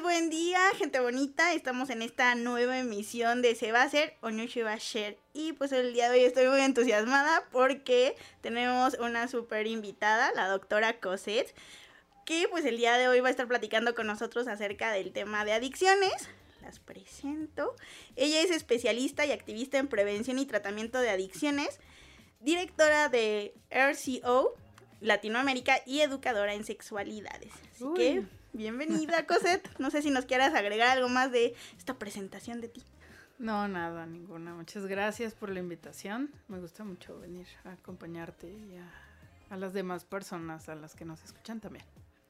Buen día, gente bonita. Estamos en esta nueva emisión de Se va a hacer o no se va a hacer. Y pues el día de hoy estoy muy entusiasmada porque tenemos una súper invitada, la doctora Cosette, que pues el día de hoy va a estar platicando con nosotros acerca del tema de adicciones. Las presento. Ella es especialista y activista en prevención y tratamiento de adicciones, directora de RCO Latinoamérica y educadora en sexualidades. Así que Bienvenida, Cosette. No sé si nos quieras agregar algo más de esta presentación de ti. No, nada, ninguna. Muchas gracias por la invitación. Me gusta mucho venir a acompañarte y a, a las demás personas a las que nos escuchan también.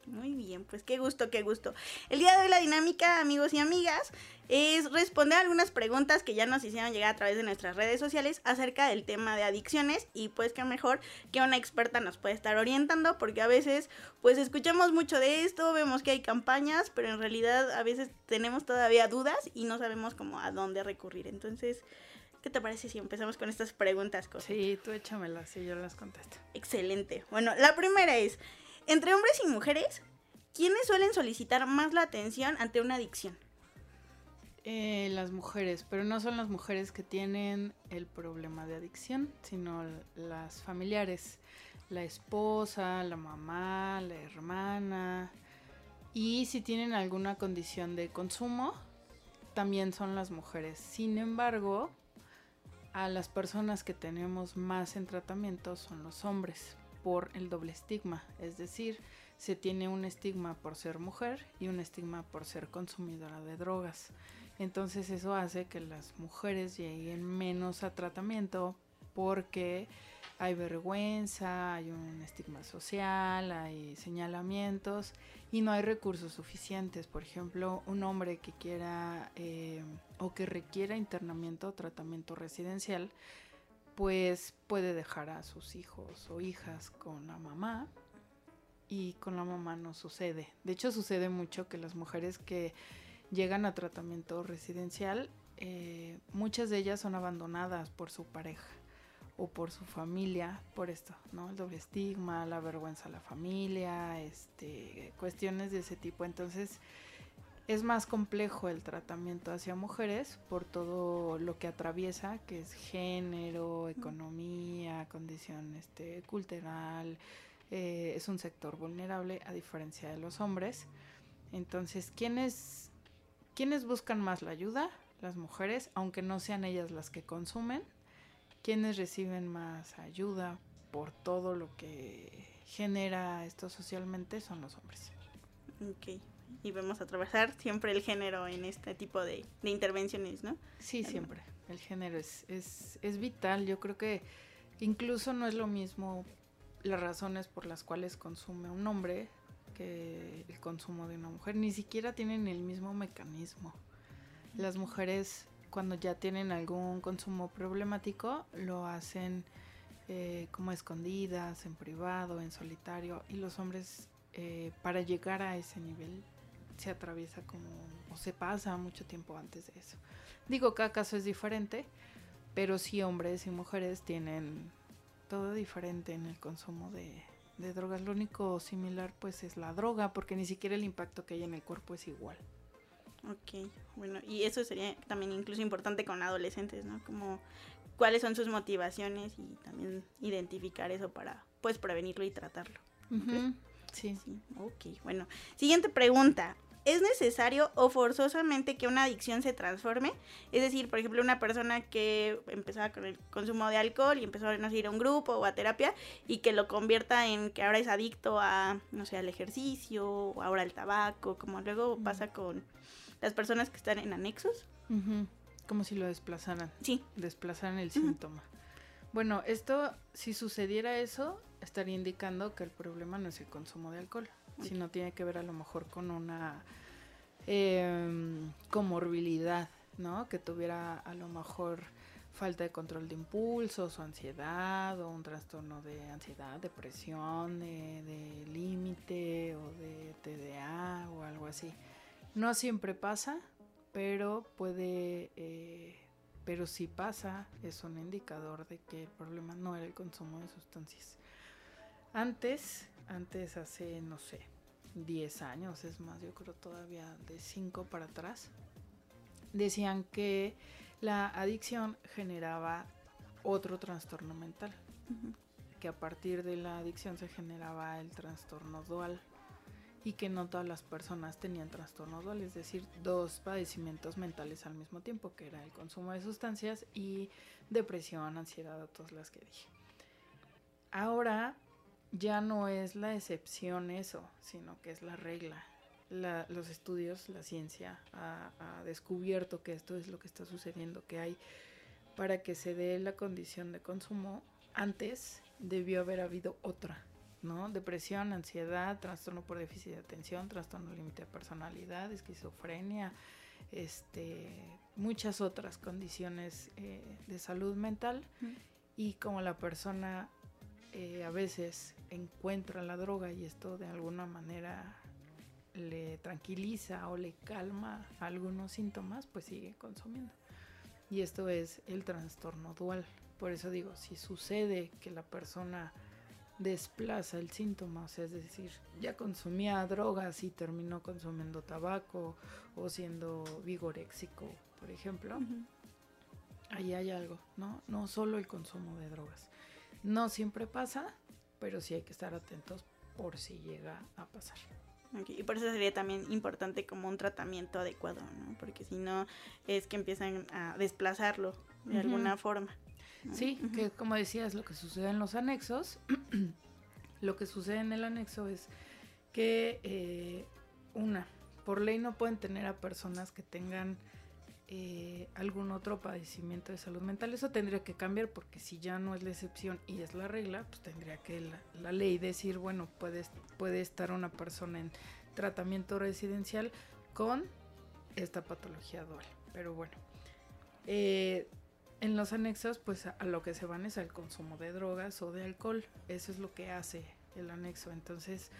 Muy bien, pues qué gusto, qué gusto. El día de hoy la dinámica, amigos y amigas, es responder algunas preguntas que ya nos hicieron llegar a través de nuestras redes sociales acerca del tema de adicciones y pues qué mejor que una experta nos puede estar orientando porque a veces pues escuchamos mucho de esto, vemos que hay campañas, pero en realidad a veces tenemos todavía dudas y no sabemos cómo a dónde recurrir. Entonces, ¿Qué te parece si empezamos con estas preguntas? Sí, tú échamelas y yo las contesto. Excelente. Bueno, la primera es, entre hombres y mujeres, ¿quiénes suelen solicitar más la atención ante una adicción? Eh, las mujeres, pero no son las mujeres que tienen el problema de adicción, sino las familiares, la esposa, la mamá, la hermana. Y si tienen alguna condición de consumo, también son las mujeres. Sin embargo, a las personas que tenemos más en tratamiento son los hombres, por el doble estigma, es decir, se tiene un estigma por ser mujer y un estigma por ser consumidora de drogas. Entonces eso hace que las mujeres lleguen menos a tratamiento porque hay vergüenza, hay un estigma social, hay señalamientos y no hay recursos suficientes. Por ejemplo, un hombre que quiera eh, o que requiera internamiento o tratamiento residencial pues puede dejar a sus hijos o hijas con la mamá y con la mamá no sucede. De hecho sucede mucho que las mujeres que llegan a tratamiento residencial, eh, muchas de ellas son abandonadas por su pareja o por su familia, por esto, ¿no? El doble estigma, la vergüenza a la familia, este, cuestiones de ese tipo. Entonces, es más complejo el tratamiento hacia mujeres por todo lo que atraviesa, que es género, economía, condición este, cultural. Eh, es un sector vulnerable a diferencia de los hombres. Entonces, ¿quiénes, ¿quiénes buscan más la ayuda? Las mujeres, aunque no sean ellas las que consumen. ¿Quiénes reciben más ayuda por todo lo que genera esto socialmente? Son los hombres. Ok y vamos a atravesar siempre el género en este tipo de, intervenciones, ¿no? Sí, siempre. El género es, es, es vital. Yo creo que incluso no es lo mismo las razones por las cuales consume un hombre que el consumo de una mujer. Ni siquiera tienen el mismo mecanismo. Las mujeres cuando ya tienen algún consumo problemático lo hacen eh, como escondidas, en privado, en solitario. Y los hombres eh, para llegar a ese nivel se atraviesa como o se pasa mucho tiempo antes de eso. Digo, cada caso es diferente, pero sí hombres y mujeres tienen todo diferente en el consumo de, de drogas. Lo único similar pues es la droga, porque ni siquiera el impacto que hay en el cuerpo es igual. Ok, bueno, y eso sería también incluso importante con adolescentes, ¿no? Como cuáles son sus motivaciones y también identificar eso para pues prevenirlo y tratarlo. Sí. sí. Ok, bueno. Siguiente pregunta. ¿Es necesario o forzosamente que una adicción se transforme? Es decir, por ejemplo, una persona que empezaba con el consumo de alcohol y empezó a ir a un grupo o a terapia y que lo convierta en que ahora es adicto a, no sé, al ejercicio o ahora al tabaco, como luego pasa con las personas que están en anexos. Como si lo desplazaran. Sí. Desplazaran el síntoma. Bueno, esto, si sucediera eso, estaría indicando que el problema no es el consumo de alcohol sino tiene que ver a lo mejor con una eh, comorbilidad ¿no? Que tuviera a lo mejor falta de control de impulsos o ansiedad o un trastorno de ansiedad, depresión, de, límite o de TDA o algo así. No siempre pasa, pero puede, eh, pero si pasa es un indicador de que el problema no era el consumo de sustancias. Antes, antes hace, no sé, 10 años, es más, yo creo todavía de 5 para atrás, decían que la adicción generaba otro trastorno mental, que a partir de la adicción se generaba el trastorno dual y que no todas las personas tenían trastorno dual, es decir, dos padecimientos mentales al mismo tiempo, que era el consumo de sustancias y depresión, ansiedad, todas las que dije. Ahora ya no es la excepción eso, sino que es la regla los estudios, la ciencia ha, descubierto que esto es lo que está sucediendo, que hay para que se dé la condición de consumo, antes debió haber habido otra, ¿no? Depresión, ansiedad, trastorno por déficit de atención, trastorno límite de personalidad, esquizofrenia, este, muchas otras condiciones eh, de salud mental. Y como la persona eh, a veces encuentra la droga y esto de alguna manera le tranquiliza o le calma algunos síntomas, pues sigue consumiendo. Y esto es el trastorno dual. Por eso digo, si sucede que la persona desplaza el síntoma, o sea, es decir, ya consumía drogas y terminó consumiendo tabaco o siendo vigoréxico, por ejemplo, ahí hay algo, ¿no? No solo el consumo de drogas. No siempre pasa, pero sí hay que estar atentos por si llega a pasar. Y por eso sería también importante como un tratamiento adecuado, ¿no? Porque si no es que empiezan a desplazarlo de alguna forma. Sí, que como decías, lo que sucede en los anexos, lo que sucede en el anexo es que eh, una, por ley no pueden tener a personas que tengan eh, algún otro padecimiento de salud mental. Eso tendría que cambiar porque si ya no es la excepción y es la regla, pues tendría que la, ley decir, bueno, puede, puede estar una persona en tratamiento residencial con esta patología dual. Pero bueno, eh, en los anexos, pues a, lo que se van es al consumo de drogas o de alcohol. Eso es lo que hace el anexo. Entonces,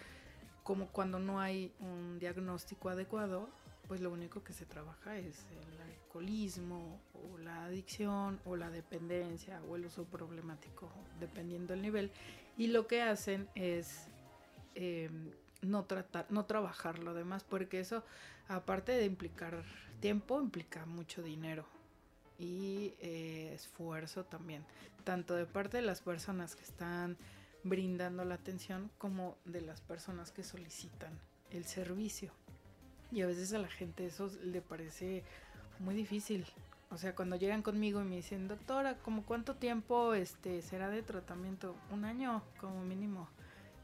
como cuando no hay un diagnóstico adecuado, pues lo único que se trabaja es el alcoholismo o la adicción o la dependencia o el uso problemático, dependiendo del nivel. Y lo que hacen es em, no tratar, no trabajar lo demás, porque eso, aparte de implicar tiempo, implica mucho dinero y eh, esfuerzo también, tanto de parte de las personas que están brindando la atención como de las personas que solicitan el servicio. Y a veces a la gente eso le parece muy difícil. O sea, cuando llegan conmigo y me dicen, doctora, ¿cómo cuánto tiempo este será de tratamiento? Un año como mínimo.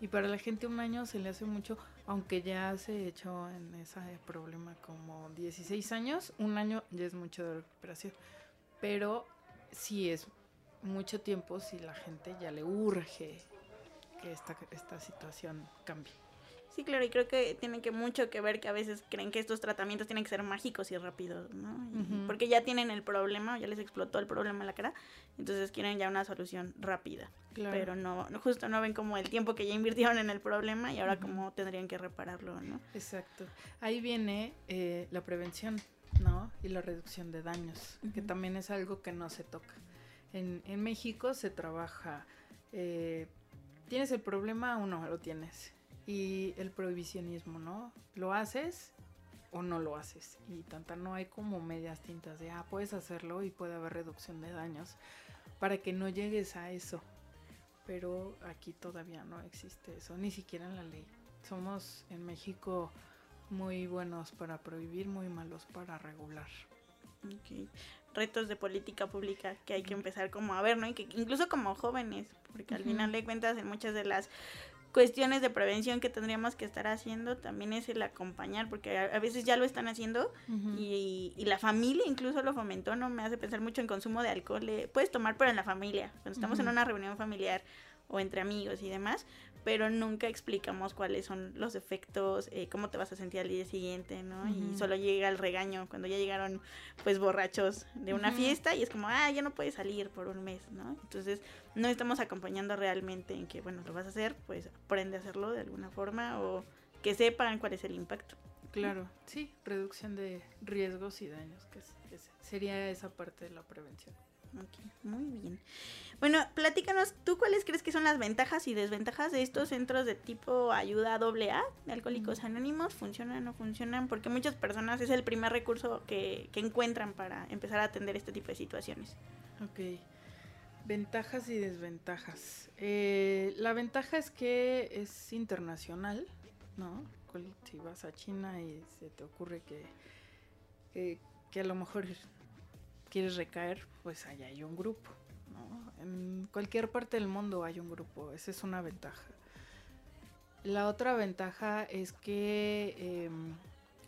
Y para la gente un año se le hace mucho, aunque ya se echó en ese problema como 16 años, un año ya es mucho de recuperación. Pero sí es mucho tiempo si la gente ya le urge que esta, esta situación cambie. Sí, claro, y creo que tiene que mucho que ver que a veces creen que estos tratamientos tienen que ser mágicos y rápidos, ¿no? Porque ya tienen el problema, ya les explotó el problema en la cara, entonces quieren ya una solución rápida. Pero no, justo no ven como el tiempo que ya invirtieron en el problema y ahora cómo tendrían que repararlo, ¿no? Exacto. Ahí viene eh, la prevención, ¿no? Y la reducción de daños, que también es algo que no se toca. En, en México se trabaja, eh, ¿tienes el problema o no lo tienes? Y el prohibicionismo, ¿no? ¿Lo haces o no lo haces? Y tanta no hay como medias tintas de, ah, puedes hacerlo y puede haber reducción de daños para que no llegues a eso. Pero aquí todavía no existe eso, ni siquiera en la ley. Somos en México muy buenos para prohibir, muy malos para regular. Okay. Retos de política pública que hay que empezar como a ver, ¿no? Y que incluso como jóvenes, porque al final de cuentas en muchas de las cuestiones de prevención que tendríamos que estar haciendo también es el acompañar, porque a, veces ya lo están haciendo y, y, la familia incluso lo fomentó, ¿no? Me hace pensar mucho en consumo de alcohol. puedes tomar, pero en la familia, cuando estamos en una reunión familiar o entre amigos y demás, pero nunca explicamos cuáles son los efectos, eh, cómo te vas a sentir al día siguiente, ¿no? Y solo llega el regaño cuando ya llegaron pues borrachos de una fiesta y es como, ah, ya no puedes salir por un mes, ¿no? Entonces no estamos acompañando realmente en que, bueno, lo vas a hacer, pues aprende a hacerlo de alguna forma o que sepan cuál es el impacto. Claro, sí, reducción de riesgos y daños, que sería esa parte de la prevención. Ok, muy bien. Bueno, platícanos, ¿tú cuáles crees que son las ventajas y desventajas de estos centros de tipo ayuda AA de Alcohólicos Anónimos? ¿Funcionan o no funcionan? Porque muchas personas es el primer recurso que, que encuentran para empezar a atender este tipo de situaciones. Ok, ventajas y desventajas. Eh, la ventaja es que es internacional, ¿no? Si vas a China y se te ocurre que, que a lo mejor quieres recaer, pues allá hay un grupo. En cualquier parte del mundo hay un grupo, esa es una ventaja. La otra ventaja es que em,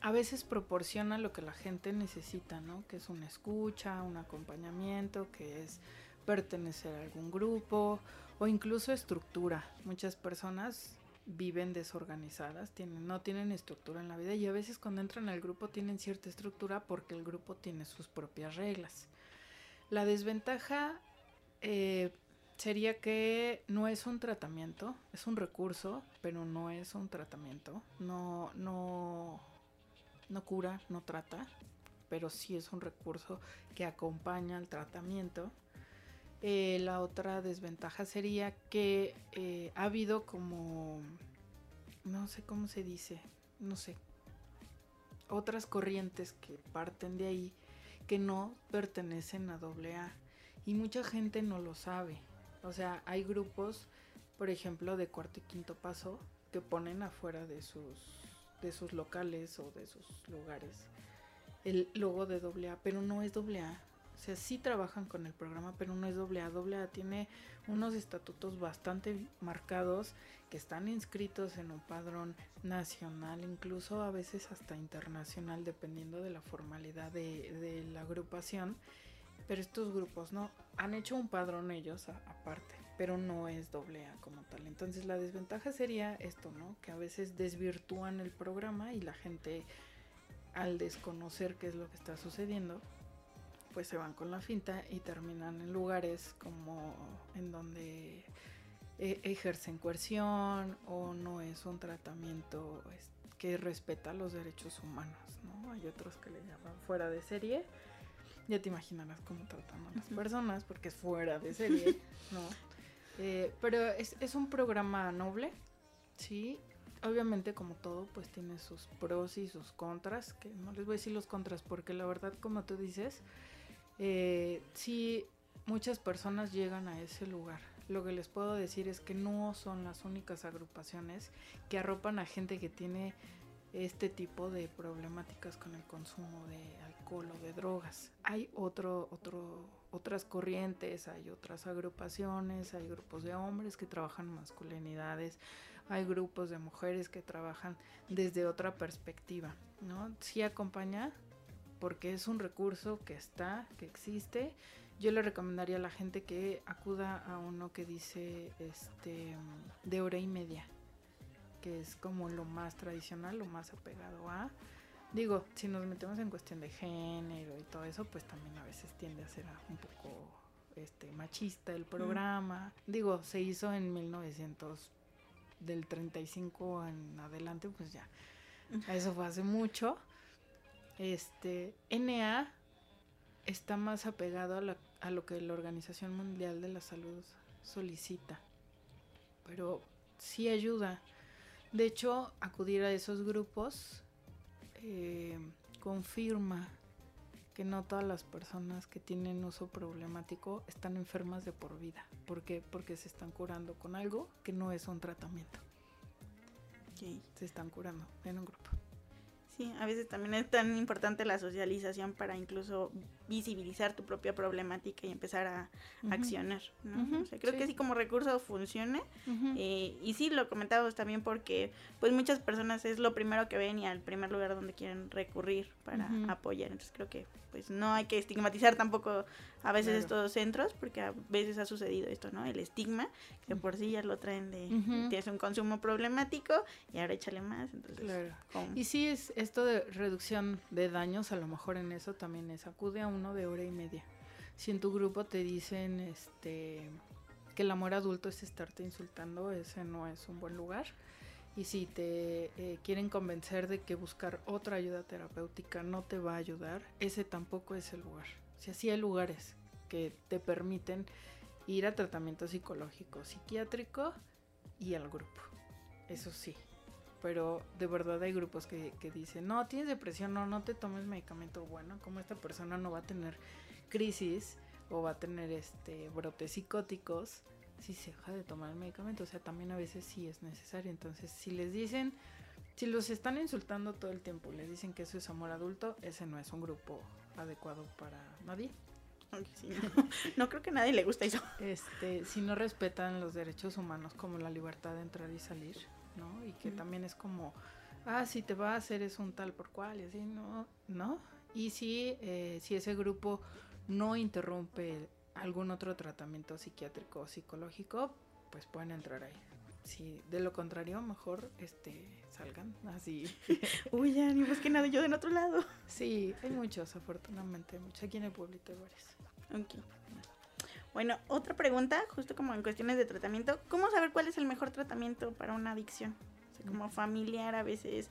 a veces proporciona lo que la gente necesita, ¿no? Que es una escucha, un acompañamiento, que es pertenecer a algún grupo o incluso estructura. Muchas personas viven desorganizadas, tienen, no tienen estructura en la vida y a veces cuando entran al grupo tienen cierta estructura porque el grupo tiene sus propias reglas. La desventaja eh, sería que no es un tratamiento, es un recurso, pero no es un tratamiento, no, no, no cura, no trata, pero sí es un recurso que acompaña al tratamiento. Eh, la otra desventaja sería que eh, ha habido como, no sé cómo se dice, no sé, otras corrientes que parten de ahí que no pertenecen a AA y mucha gente no lo sabe. O sea, hay grupos, por ejemplo, de cuarto y quinto paso que ponen afuera de sus de sus locales o de sus lugares el logo de AA, pero no es AA. O sea, sí trabajan con el programa, pero no es doble A. Tiene unos estatutos bastante marcados que están inscritos en un padrón nacional, incluso a veces hasta internacional, dependiendo de la formalidad de, la agrupación. Pero estos grupos no han hecho un padrón ellos aparte, pero no es doble A como tal. Entonces la desventaja sería esto, ¿no? Que a veces desvirtúan el programa y la gente al desconocer qué es lo que está sucediendo, pues se van con la finta y terminan en lugares como en donde e, ejercen coerción o no es un tratamiento que respeta los derechos humanos, ¿no? Hay otros que le llaman fuera de serie. Ya te imaginarás cómo tratan a las personas porque es fuera de serie, ¿no? Eh, pero es, es un programa noble, ¿sí? Obviamente como todo pues tiene sus pros y sus contras, que no les voy a decir los contras porque la verdad como tú dices, eh, sí, muchas personas llegan a ese lugar. Lo que les puedo decir es que no son las únicas agrupaciones que arropan a gente que tiene este tipo de problemáticas con el consumo de alcohol o de drogas. Hay otro, otro, otras corrientes, hay otras agrupaciones, hay grupos de hombres que trabajan masculinidades, hay grupos de mujeres que trabajan desde otra perspectiva, ¿no? Sí acompaña porque es un recurso que está, que existe. Yo le recomendaría a la gente que acuda a uno que dice este de hora y media, que es como lo más tradicional, lo más apegado a. Digo, si nos metemos en cuestión de género y todo eso, pues también a veces tiende a ser un poco este machista el programa. Digo, se hizo en 1900 del 35 en adelante, pues ya. Eso fue hace mucho. Este, NA está más apegado a, lo que la Organización Mundial de la Salud solicita, pero sí ayuda. De hecho, acudir a esos grupos eh, confirma que no todas las personas que tienen uso problemático están enfermas de por vida. ¿Por qué? Porque se están curando con algo que no es un tratamiento. Se están curando en un grupo. Sí, a veces también es tan importante la socialización para incluso visibilizar tu propia problemática y empezar a accionar, ¿no? creo que sí como recurso funciona eh, y sí lo comentamos también porque pues muchas personas es lo primero que ven y al primer lugar donde quieren recurrir para apoyar, entonces creo que pues no hay que estigmatizar tampoco a veces estos centros, porque a veces ha sucedido esto, ¿no? El estigma, que por sí ya lo traen de, tienes un consumo problemático y ahora échale más, entonces. Claro. Y sí es esto de reducción de daños, a lo mejor en eso también es, acude a uno de hora y media. Si en tu grupo te dicen, este, que el amor adulto es estarte insultando, ese no es un buen lugar y si te eh, quieren convencer de que buscar otra ayuda terapéutica no te va a ayudar, ese tampoco es el lugar. Si así hay lugares que te permiten ir a tratamiento psicológico, psiquiátrico y al grupo. Eso sí. Pero de verdad hay grupos que, que dicen, no, tienes depresión, no, no te tomes medicamento. Bueno, como esta persona no va a tener crisis o va a tener este brotes psicóticos, si se deja de tomar el medicamento. O sea, también a veces sí es necesario. Entonces, si les dicen, si los están insultando todo el tiempo, les dicen que eso es amor adulto, ese no es un grupo adecuado para nadie. no, creo que a nadie le guste eso. Este, si no respetan los derechos humanos como la libertad de entrar y salir, ¿no? Y que también es como, ah, si te va a hacer es un tal por cual, y así, ¿no? ¿No? Y si, eh, si ese grupo no interrumpe algún otro tratamiento psiquiátrico o psicológico, pues pueden entrar ahí. Si de lo contrario, mejor este salgan así. Uy, ya ni busquen nada yo en otro lado. Sí, hay muchos, afortunadamente, muchos. Aquí en el pueblito hay varios. Ok. Bueno, otra pregunta, justo como en cuestiones de tratamiento, ¿cómo saber cuál es el mejor tratamiento para una adicción? O sea, como familiar a veces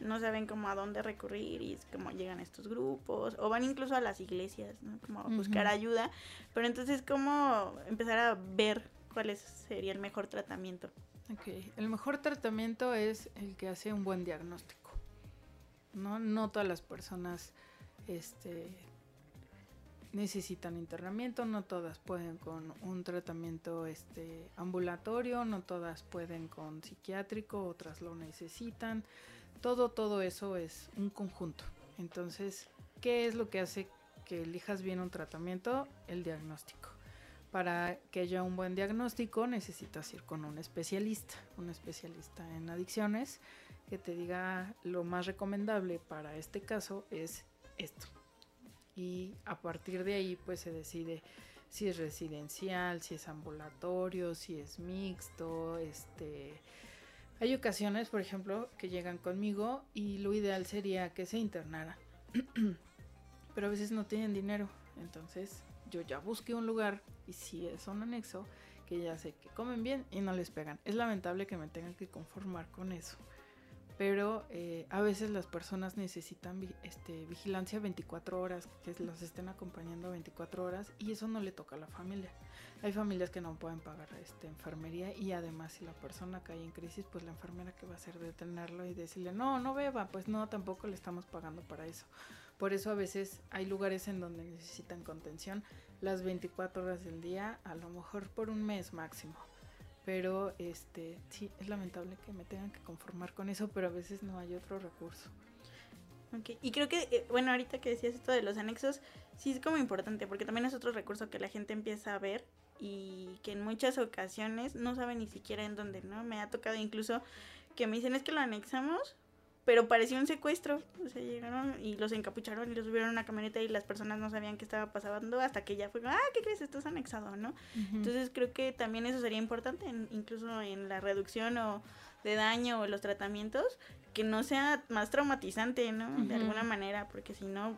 no saben cómo a dónde recurrir y es como llegan estos grupos o van incluso a las iglesias, ¿no? Como a buscar ayuda, pero entonces cómo empezar a ver cuál sería el mejor tratamiento. Ok, el mejor tratamiento es el que hace un buen diagnóstico. No, no todas las personas este, necesitan internamiento, no todas pueden con un tratamiento este, ambulatorio, no todas pueden con psiquiátrico, otras lo necesitan todo, todo eso es un conjunto. Entonces, ¿qué es lo que hace que elijas bien un tratamiento? El diagnóstico. Para que haya un buen diagnóstico necesitas ir con un especialista, un especialista en adicciones, que te diga lo más recomendable para este caso es esto. Y a partir de ahí pues se decide si es residencial, si es ambulatorio, si es mixto, este hay ocasiones, por ejemplo, que llegan conmigo y lo ideal sería que se internara. Pero a veces no tienen dinero. Entonces yo ya busqué un lugar y si es un anexo, que ya sé que comen bien y no les pegan. Es lamentable que me tengan que conformar con eso pero eh, a veces las personas necesitan este, vigilancia 24 horas, que los estén acompañando 24 horas y eso no le toca a la familia. Hay familias que no pueden pagar este, enfermería y además si la persona cae en crisis, pues la enfermera que va a hacer detenerlo y decirle, no, no beba, pues no, tampoco le estamos pagando para eso. Por eso a veces hay lugares en donde necesitan contención las 24 horas del día, a lo mejor por un mes máximo pero este sí es lamentable que me tengan que conformar con eso pero a veces no hay otro recurso okay. y creo que eh, bueno ahorita que decías esto de los anexos sí es como importante porque también es otro recurso que la gente empieza a ver y que en muchas ocasiones no sabe ni siquiera en dónde no me ha tocado incluso que me dicen es que lo anexamos pero parecía un secuestro. O sea, llegaron y los encapucharon y los subieron a una camioneta y las personas no sabían qué estaba pasando hasta que ya fue, ah, ¿qué crees? Estás anexado, ¿no? Entonces creo que también eso sería importante, incluso en la reducción o de daño o los tratamientos, que no sea más traumatizante, ¿no? De alguna manera, porque si no,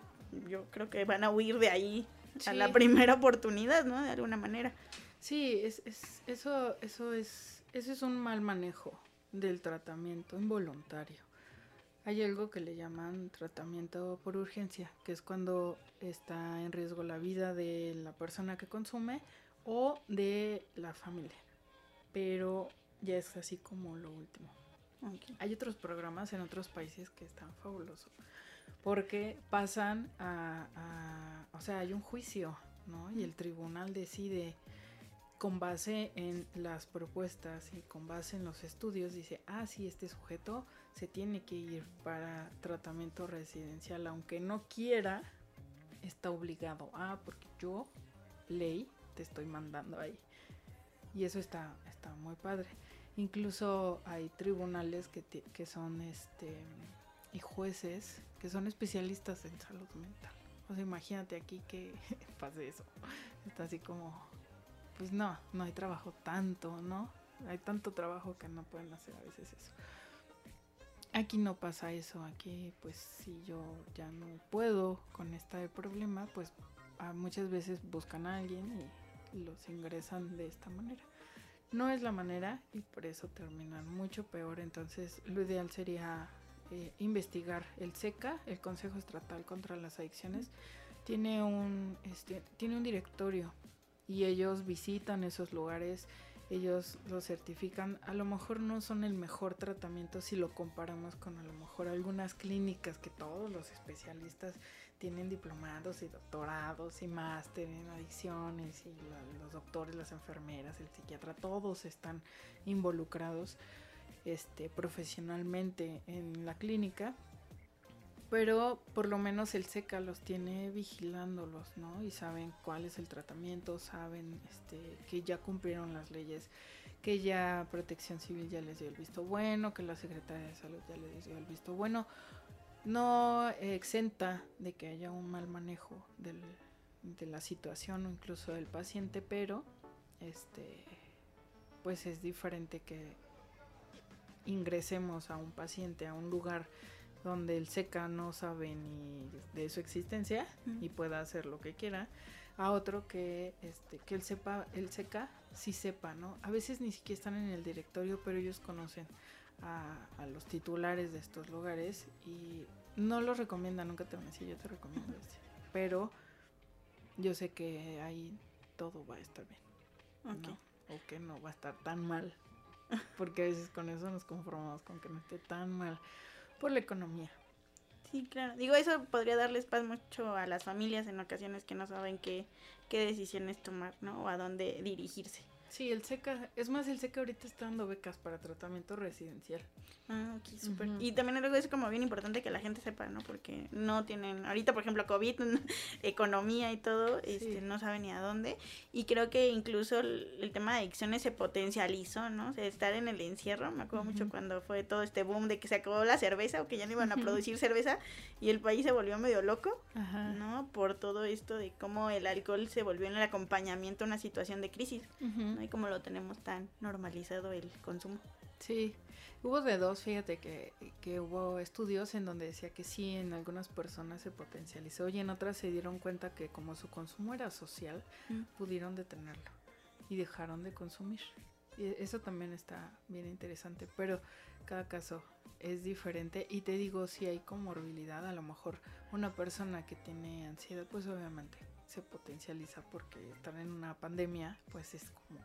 yo creo que van a huir de ahí a la primera oportunidad, ¿no? De alguna manera. Sí, es, es, eso, eso, es, eso es un mal manejo del tratamiento involuntario. Hay algo que le llaman tratamiento por urgencia, que es cuando está en riesgo la vida de la persona que consume o de la familia. Pero ya es así como lo último. Hay otros programas en otros países que están fabulosos. Porque pasan a, a, O sea, hay un juicio, ¿no? Y el tribunal decide con base en las propuestas y con base en los estudios, dice, ah, sí, este sujeto se tiene que ir para tratamiento residencial, aunque no quiera, está obligado. Ah, porque yo, ley, te estoy mandando ahí. Y eso está, está muy padre. Incluso hay tribunales que, que son este y jueces que son especialistas en salud mental. O sea, imagínate aquí que pase eso. Está así como, pues no, no hay trabajo tanto, ¿no? Hay tanto trabajo que no pueden hacer a veces eso. Aquí no pasa eso, aquí pues si yo ya no puedo con este problema, pues muchas veces buscan a alguien y los ingresan de esta manera. No es la manera y por eso terminan mucho peor, entonces lo ideal sería eh, investigar el SECA, el Consejo Estatal contra las Adicciones, tiene un, este, tiene un directorio y ellos visitan esos lugares ellos lo certifican, a lo mejor no son el mejor tratamiento si lo comparamos con a lo mejor algunas clínicas que todos los especialistas tienen diplomados y doctorados y máster en adicciones y los doctores, las enfermeras, el psiquiatra, todos están involucrados este, profesionalmente en la clínica pero por lo menos el SECA los tiene vigilándolos, ¿no? Y saben cuál es el tratamiento, saben este, que ya cumplieron las leyes, que ya Protección Civil ya les dio el visto bueno, que la Secretaría de Salud ya les dio el visto bueno. No exenta de que haya un mal manejo de la situación o incluso del paciente, pero este, pues es diferente que ingresemos a un paciente a un lugar donde el SECA no sabe ni de su existencia y pueda hacer lo que quiera, a otro que este que él sepa, el SECA sí sepa, ¿no? A veces ni siquiera están en el directorio, pero ellos conocen a, los titulares de estos lugares y no los recomiendan, nunca te van a decir yo te recomiendo este, pero yo sé que ahí todo va a estar bien, ¿no? O que no va a estar tan mal, porque a veces con eso nos conformamos con que no esté tan mal por la economía. Sí, claro. Digo, eso podría darles paz mucho a las familias en ocasiones que no saben qué, qué decisiones tomar, ¿no? O a dónde dirigirse. Sí, el SECA, es más, el SECA ahorita está dando becas para tratamiento residencial. Ah, ok, súper. Y también algo es como bien importante que la gente sepa, ¿no? Porque no tienen, ahorita por ejemplo COVID, economía y todo, este, no saben ni a dónde. Y creo que incluso el, tema de adicciones se potencializó, ¿no? O sea, estar en el encierro, me acuerdo mucho cuando fue todo este boom de que se acabó la cerveza o que ya no iban a producir cerveza y el país se volvió medio loco, ¿no? Por todo esto de cómo el alcohol se volvió en el acompañamiento a una situación de crisis, ¿no? Y como lo tenemos tan normalizado el consumo. Sí, hubo de dos, fíjate que, que, hubo estudios en donde decía que sí, en algunas personas se potencializó y en otras se dieron cuenta que como su consumo era social, mm. pudieron detenerlo y dejaron de consumir. Y eso también está bien interesante, pero cada caso es diferente y te digo, si hay comorbilidad, a lo mejor una persona que tiene ansiedad, pues obviamente se potencializa porque estar en una pandemia, pues es como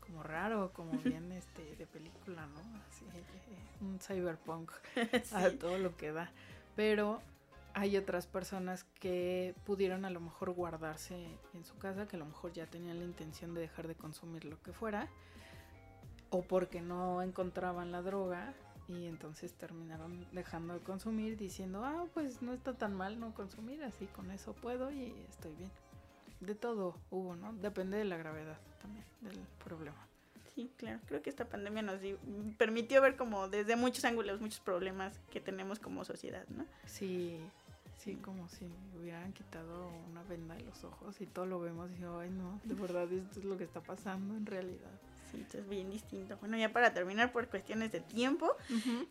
como raro, como bien este de película, ¿no? Así, un cyberpunk a todo lo que da. Pero hay otras personas que pudieron a lo mejor guardarse en su casa, que a lo mejor ya tenían la intención de dejar de consumir lo que fuera, o porque no encontraban la droga y entonces terminaron dejando de consumir diciendo, ah, pues no está tan mal no consumir, así con eso puedo y estoy bien de todo hubo, ¿no? Depende de la gravedad también del problema. Sí, claro. Creo que esta pandemia nos permitió ver como desde muchos ángulos, muchos problemas que tenemos como sociedad, ¿no? Sí, sí, como si hubieran quitado una venda de los ojos y todo lo vemos y ay no, de verdad esto es lo que está pasando en realidad. Sí, esto es bien distinto. Bueno, ya para terminar por cuestiones de tiempo,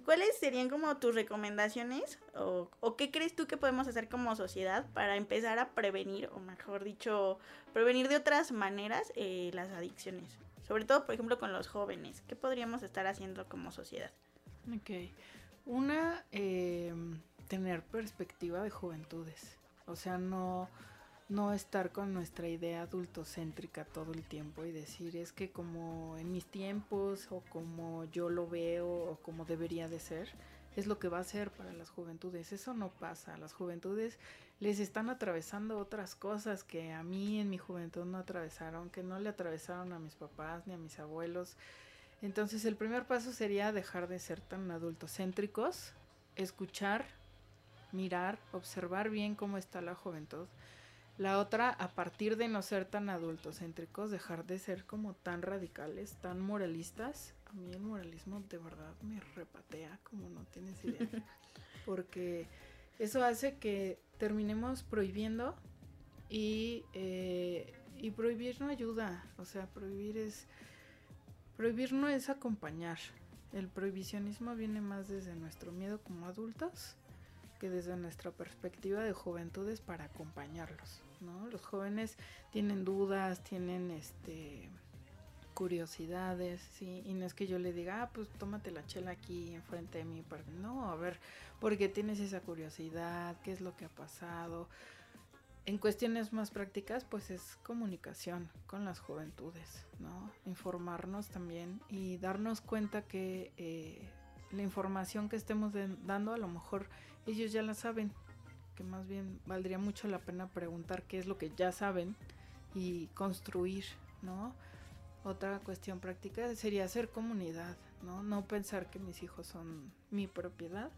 ¿cuáles serían como tus recomendaciones o, o, qué crees tú que podemos hacer como sociedad para empezar a prevenir, o mejor dicho, prevenir de otras maneras eh, las adicciones? Sobre todo, por ejemplo, con los jóvenes. ¿Qué podríamos estar haciendo como sociedad? Ok. Una, eh, tener perspectiva de juventudes. O sea, no no estar con nuestra idea adultocéntrica todo el tiempo y decir es que como en mis tiempos o como yo lo veo o como debería de ser, es lo que va a ser para las juventudes. Eso no pasa. Las juventudes les están atravesando otras cosas que a mí en mi juventud no atravesaron, que no le atravesaron a mis papás ni a mis abuelos. Entonces el primer paso sería dejar de ser tan adultocéntricos, escuchar, mirar, observar bien cómo está la juventud la otra, a partir de no ser tan adultocéntricos, dejar de ser como tan radicales, tan moralistas. A mí el moralismo de verdad me repatea como no tienes idea. Porque eso hace que terminemos prohibiendo y, eh, y prohibir no ayuda, o sea, prohibir es, prohibir no es acompañar. El prohibicionismo viene más desde nuestro miedo como adultos que desde nuestra perspectiva de juventudes para acompañarlos, ¿no? Los jóvenes tienen dudas, tienen este curiosidades, ¿sí? Y no es que yo le diga, ah, pues tómate la chela aquí enfrente de mí. No, a ver, porque tienes esa curiosidad, qué es lo que ha pasado. En cuestiones más prácticas, pues es comunicación con las juventudes, ¿no? Informarnos también y darnos cuenta que eh, la información que estemos dando, a lo mejor ellos ya la saben, que más bien valdría mucho la pena preguntar qué es lo que ya saben y construir, ¿no? Otra cuestión práctica sería hacer comunidad, ¿no? No pensar que mis hijos son mi propiedad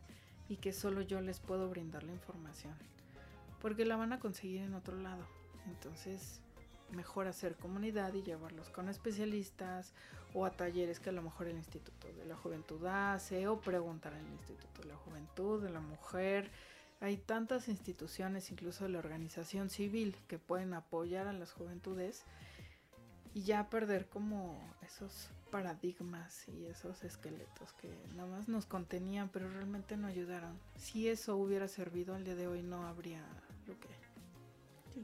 y que solo yo les puedo brindar la información. Porque la van a conseguir en otro lado. Entonces, mejor hacer comunidad y llevarlos con especialistas o a talleres que a lo mejor el Instituto de la Juventud hace o preguntar al Instituto de la Juventud, de la Mujer. Hay tantas instituciones, incluso la organización civil, que pueden apoyar a las juventudes y ya perder como esos paradigmas y esos esqueletos que nada más nos contenían pero realmente no ayudaron. Si eso hubiera servido al día de hoy no habría lo que... Sí.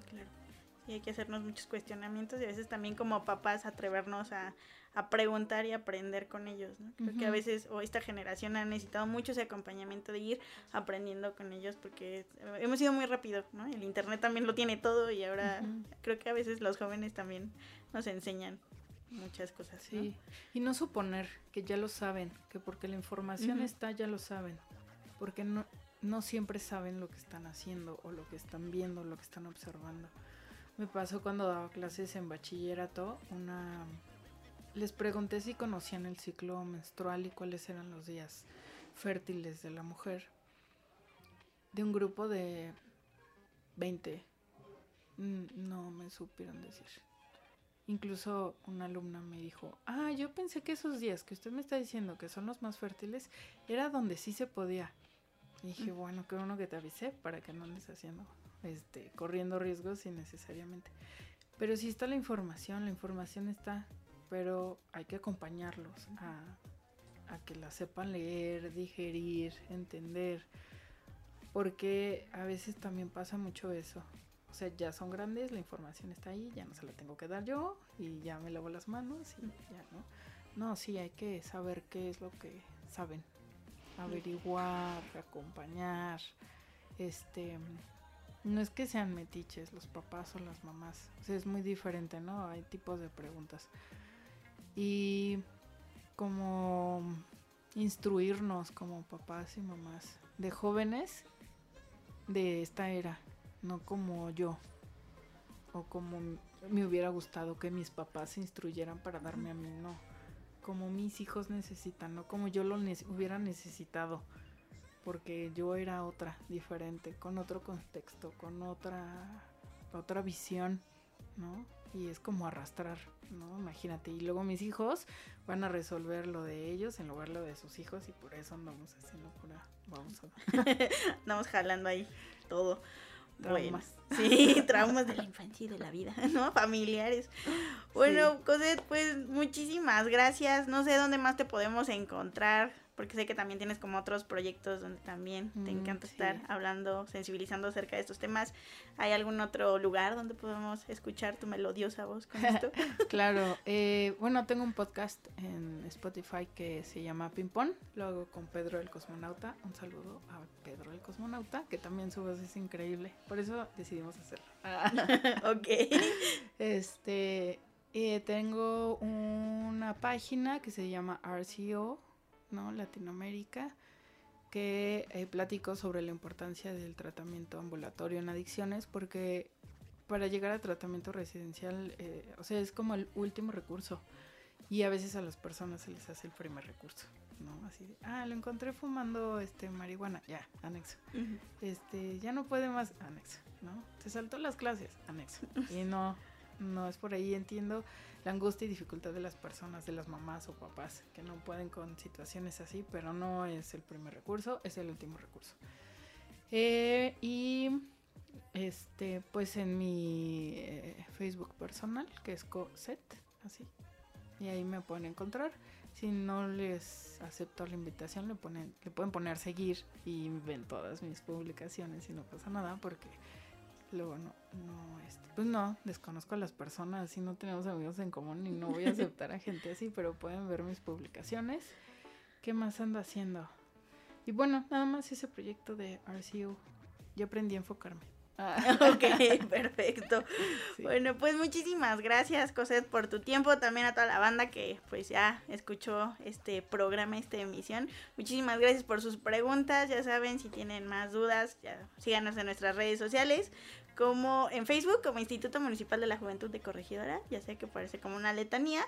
Y hay que hacernos muchos cuestionamientos y a veces también como papás atrevernos a, a preguntar y aprender con ellos. ¿no? Creo que a veces, o esta generación ha necesitado mucho ese acompañamiento de ir aprendiendo con ellos porque hemos ido muy rápido, ¿no? El Internet también lo tiene todo y ahora creo que a veces los jóvenes también nos enseñan muchas cosas. Sí, y no suponer que ya lo saben, que porque la información está ya lo saben, porque no, no siempre saben lo que están haciendo o lo que están viendo, lo que están observando. Me pasó cuando daba clases en bachillerato, una les pregunté si conocían el ciclo menstrual y cuáles eran los días fértiles de la mujer. De un grupo de 20. Mm, no me supieron decir. Incluso una alumna me dijo, ah, yo pensé que esos días que usted me está diciendo que son los más fértiles, era donde sí se podía. Y dije, mm. bueno, qué bueno que te avisé para que no andes haciendo, este, corriendo riesgos innecesariamente. Pero sí está la información, la información está pero hay que acompañarlos a, que la sepan leer, digerir, entender, porque a veces también pasa mucho eso. O sea, ya son grandes, la información está ahí, ya no se la tengo que dar yo y ya me lavo las manos y ya, ¿no? No, sí, hay que saber qué es lo que saben, averiguar, acompañar, este, no es que sean metiches los papás o las mamás, o sea, es muy diferente, ¿no? Hay tipos de preguntas. Y como instruirnos como papás y mamás de jóvenes de esta era, no como yo o como me hubiera gustado que mis papás se instruyeran para darme a mí, no, como mis hijos necesitan, no como yo lo hubiera necesitado, porque yo era otra, diferente, con otro contexto, con otra otra visión, ¿no? y es como arrastrar, ¿no? Imagínate. Y luego mis hijos van a resolver lo de ellos en lugar de lo de sus hijos y por eso andamos haciendo pura vamos a... andamos jalando ahí todo. Traumas. sí, traumas de la infancia y de la vida, ¿no? Familiares. Bueno, Cosette, pues muchísimas gracias. No sé dónde más te podemos encontrar porque sé que también tienes como otros proyectos donde también te mm, encanta estar hablando, sensibilizando acerca de estos temas. ¿Hay algún otro lugar donde podemos escuchar tu melodiosa voz con esto? claro, eh, bueno, tengo un podcast en Spotify que se llama Pimpón, lo hago con Pedro el Cosmonauta. Un saludo a Pedro el Cosmonauta, que también su voz es increíble, por eso decidimos hacerlo. ok. Este, eh, tengo una página que se llama RCO ¿no? Latinoamérica, que eh, platico sobre la importancia del tratamiento ambulatorio en adicciones, porque para llegar al tratamiento residencial, eh, o sea, es como el último recurso. Y a veces a las personas se les hace el primer recurso, ¿no? Así de, ah, lo encontré fumando este marihuana, ya, anexo. Este, ya no puede más, anexo, ¿no? Se saltó las clases, anexo. Y no, no es por ahí, entiendo la angustia y dificultad de las personas, de las mamás o papás que no pueden con situaciones así, pero no es el primer recurso, es el último recurso. Eh, y Este, pues en mi eh, Facebook personal, que es COSET, así. Y ahí me pueden encontrar. Si no les acepto la invitación, le ponen, le pueden poner seguir y ven todas mis publicaciones y no pasa nada porque luego no, no, este, pues no, desconozco a las personas y no tenemos amigos en común y no voy a aceptar a gente así, pero pueden ver mis publicaciones. ¿Qué más ando haciendo? Y bueno, nada más ese proyecto de RCU. Yo aprendí a enfocarme. Ah. ok, perfecto. Bueno, pues muchísimas gracias, Cosette, por tu tiempo. También a toda la banda que pues ya escuchó este programa, esta emisión. Muchísimas gracias por sus preguntas. Ya saben, si tienen más dudas, ya síganos en nuestras redes sociales como en Facebook como Instituto Municipal de la Juventud de Corregidora, ya sé que parece como una letanía,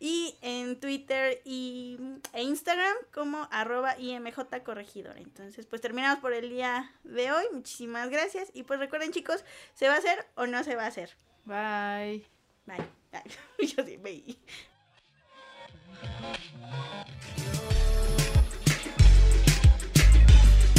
y en Twitter y, e Instagram como arroba IMJ Corregidora. Entonces, pues terminamos por el día de hoy. Muchísimas gracias. Y pues recuerden chicos, ¿se va a hacer o no se va a hacer? Bye. Bye. Bye. Yo sí, bye.